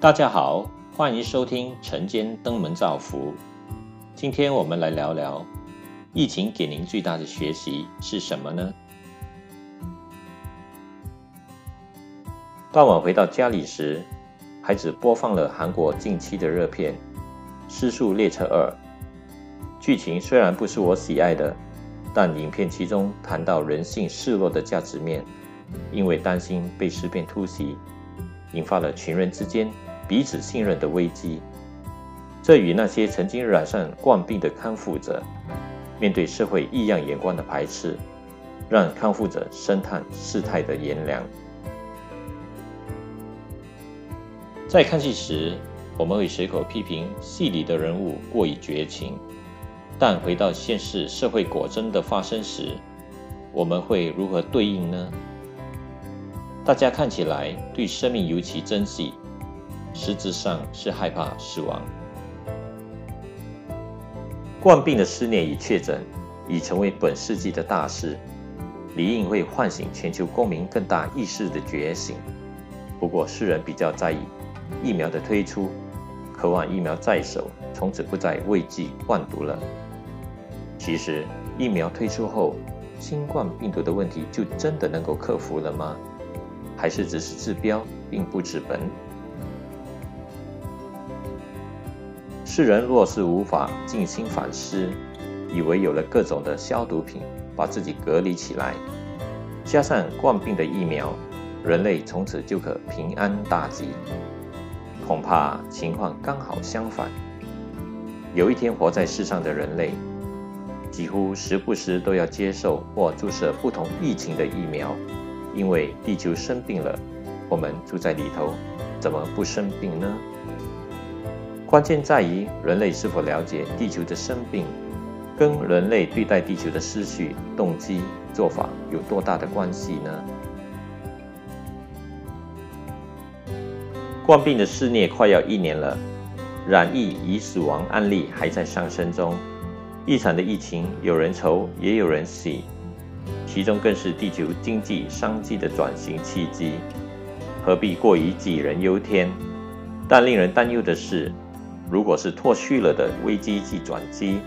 大家好，欢迎收听晨间登门造福。今天我们来聊聊，疫情给您最大的学习是什么呢？傍晚回到家里时，孩子播放了韩国近期的热片《失速列车二》。剧情虽然不是我喜爱的，但影片其中谈到人性失落的价值面，因为担心被尸变突袭，引发了群人之间彼此信任的危机。这与那些曾经染上冠病的康复者，面对社会异样眼光的排斥，让康复者深叹事态的炎凉。在看戏时，我们会随口批评戏里的人物过于绝情。但回到现实社会果真的发生时，我们会如何对应呢？大家看起来对生命尤其珍惜，实质上是害怕死亡。冠病的思念与确诊已成为本世纪的大事，理应会唤醒全球公民更大意识的觉醒。不过，世人比较在意疫苗的推出，渴望疫苗在手，从此不再畏惧冠毒了。其实，疫苗推出后，新冠病毒的问题就真的能够克服了吗？还是只是治标并不治本？世人若是无法静心反思，以为有了各种的消毒品把自己隔离起来，加上冠病的疫苗，人类从此就可平安大吉，恐怕情况刚好相反。有一天活在世上的人类。几乎时不时都要接受或注射不同疫情的疫苗，因为地球生病了，我们住在里头，怎么不生病呢？关键在于人类是否了解地球的生病，跟人类对待地球的思绪、动机、做法有多大的关系呢？冠病的肆虐快要一年了，染疫与死亡案例还在上升中。一场的疫情，有人愁，也有人喜，其中更是地球经济商机的转型契机，何必过于杞人忧天？但令人担忧的是，如果是脱序了的危机即转机，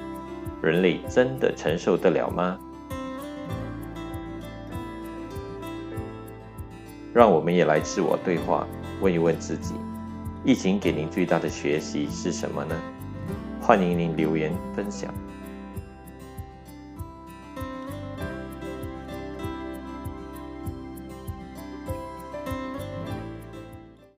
人类真的承受得了吗？让我们也来自我对话，问一问自己：疫情给您最大的学习是什么呢？欢迎您留言分享。